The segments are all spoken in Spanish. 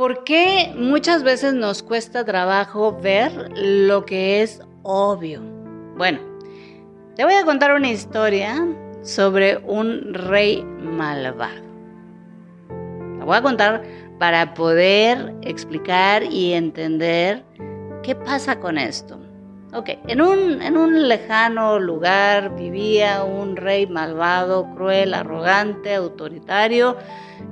¿Por qué muchas veces nos cuesta trabajo ver lo que es obvio? Bueno, te voy a contar una historia sobre un rey malvado. La voy a contar para poder explicar y entender qué pasa con esto. Ok, en un, en un lejano lugar vivía un rey malvado, cruel, arrogante, autoritario,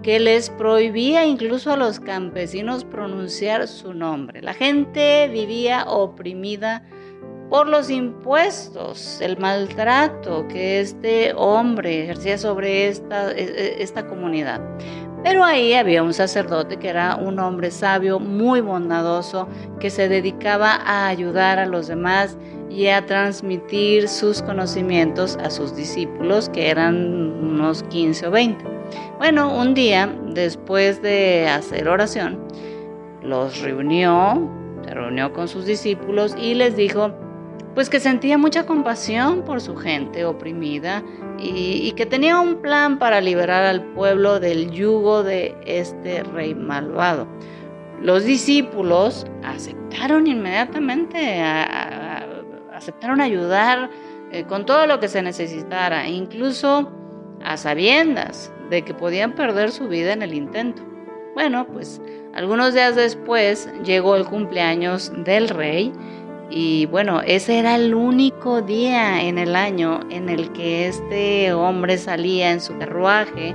que les prohibía incluso a los campesinos pronunciar su nombre. La gente vivía oprimida por los impuestos, el maltrato que este hombre ejercía sobre esta, e, e, esta comunidad. Pero ahí había un sacerdote que era un hombre sabio, muy bondadoso, que se dedicaba a ayudar a los demás y a transmitir sus conocimientos a sus discípulos, que eran unos 15 o 20. Bueno, un día, después de hacer oración, los reunió, se reunió con sus discípulos y les dijo, pues que sentía mucha compasión por su gente oprimida y, que tenía un plan para liberar al pueblo del yugo de este rey malvado. Los discípulos aceptaron inmediatamente, aceptaron ayudar eh, con todo lo que se necesitara, incluso a sabiendas de que podían perder su vida en el intento. Bueno, pues algunos días después llegó el cumpleaños del rey y bueno, ese era el único día en el año en el que este hombre salía en su carruaje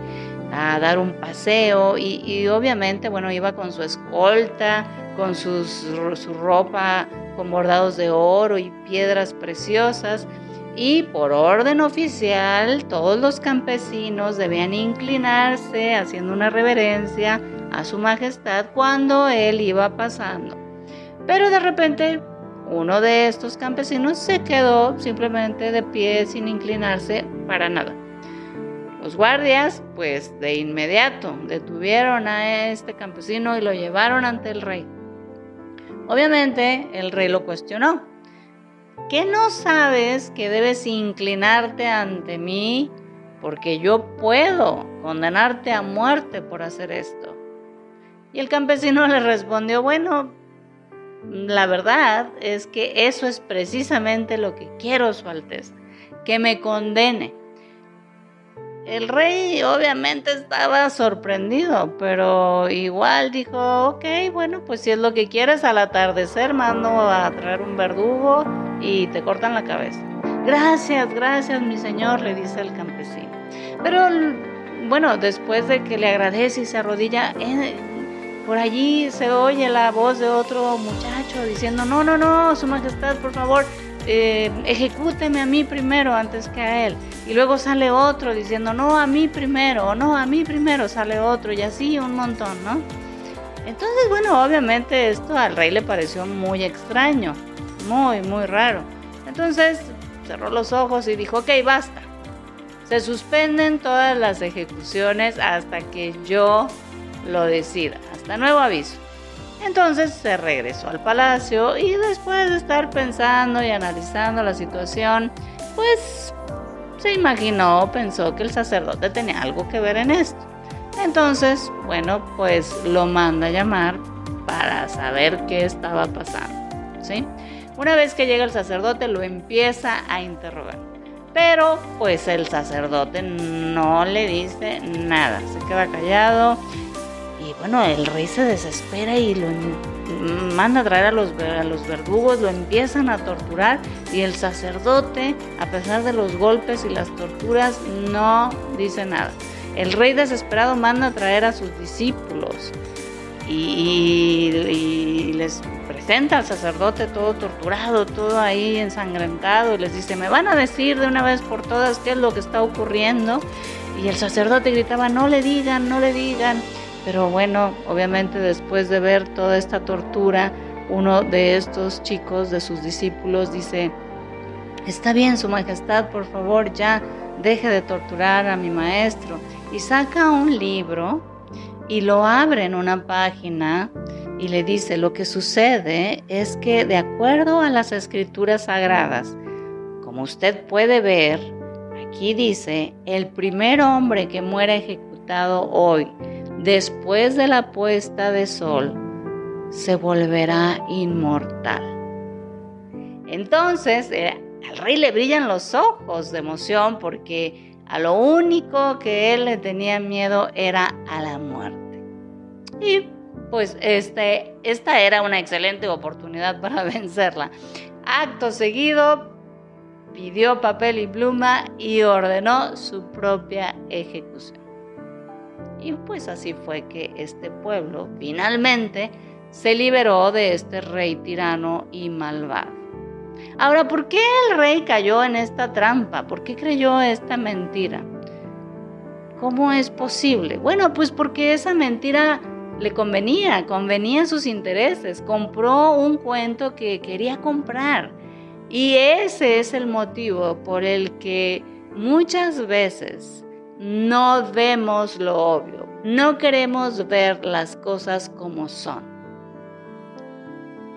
a dar un paseo y, obviamente, bueno, iba con su escolta, con sus, su ropa con bordados de oro y piedras preciosas. Y por orden oficial, todos los campesinos debían inclinarse haciendo una reverencia a su majestad cuando él iba pasando. Pero de repente uno de estos campesinos se quedó simplemente de pie sin inclinarse para nada. Los guardias, pues de inmediato, detuvieron a este campesino y lo llevaron ante el rey. Obviamente el rey lo cuestionó. ¿Qué no sabes que debes inclinarte ante mí porque yo puedo condenarte a muerte por hacer esto? Y el campesino le respondió, bueno, la verdad es que eso es precisamente lo que quiero, Su Alteza, que me condene. El rey obviamente estaba sorprendido, pero igual dijo, ok, bueno, pues si es lo que quieres, al atardecer mando a traer un verdugo y te cortan la cabeza. Gracias, gracias, mi señor, le dice el campesino. Pero bueno, después de que le agradece y se arrodilla, eh, por allí se oye la voz de otro muchacho diciendo, no, no, no, Su Majestad, por favor, eh, ejecúteme a mí primero antes que a él. Y luego sale otro diciendo, no, a mí primero, no, a mí primero, sale otro, y así un montón, ¿no? Entonces, bueno, obviamente esto al rey le pareció muy extraño, muy, muy raro. Entonces cerró los ojos y dijo, ok, basta. Se suspenden todas las ejecuciones hasta que yo lo decida hasta nuevo aviso. Entonces se regresó al palacio y después de estar pensando y analizando la situación, pues se imaginó, pensó que el sacerdote tenía algo que ver en esto. Entonces, bueno, pues lo manda a llamar para saber qué estaba pasando. ¿sí? Una vez que llega el sacerdote, lo empieza a interrogar. Pero pues el sacerdote no le dice nada, se queda callado bueno, el rey se desespera y lo manda a traer a los, a los verdugos, lo empiezan a torturar y el sacerdote, a pesar de los golpes y las torturas, no dice nada. El rey desesperado manda a traer a sus discípulos y, les presenta al sacerdote todo torturado, todo ahí ensangrentado y les dice, me van a decir de una vez por todas qué es lo que está ocurriendo. Y el sacerdote gritaba, no le digan, no le digan. Pero bueno, obviamente después de ver toda esta tortura, uno de estos chicos, de sus discípulos, dice, está bien, Su Majestad, por favor, ya deje de torturar a mi maestro. Y saca un libro y lo abre en una página y le dice, lo que sucede es que de acuerdo a las escrituras sagradas, como usted puede ver, aquí dice, el primer hombre que muera ejecutado hoy, después de la puesta de sol, se volverá inmortal. Entonces, eh, al rey le brillan los ojos de emoción porque a lo único que él le tenía miedo era a la muerte. Y pues este, esta era una excelente oportunidad para vencerla. Acto seguido, pidió papel y pluma y ordenó su propia ejecución. Y pues así fue que este pueblo finalmente se liberó de este rey tirano y malvado. Ahora, ¿por qué el rey cayó en esta trampa? ¿Por qué creyó esta mentira? ¿Cómo es posible? Bueno, pues porque esa mentira le convenía, convenía sus intereses, compró un cuento que quería comprar. Y ese es el motivo por el que muchas veces no vemos lo obvio, no queremos ver las cosas como son.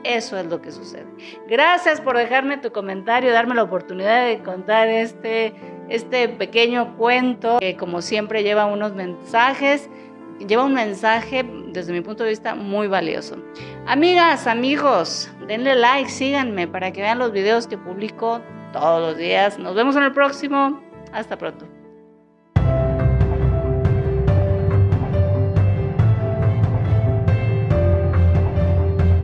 Eso es lo que sucede. Gracias por dejarme tu comentario, darme la oportunidad de contar este, este pequeño cuento que como siempre lleva unos mensajes lleva un mensaje desde mi punto de vista muy valioso. Amigas, amigos, denle like, síganme para que vean los videos que publico todos los días. Nos vemos en el próximo. Hasta pronto.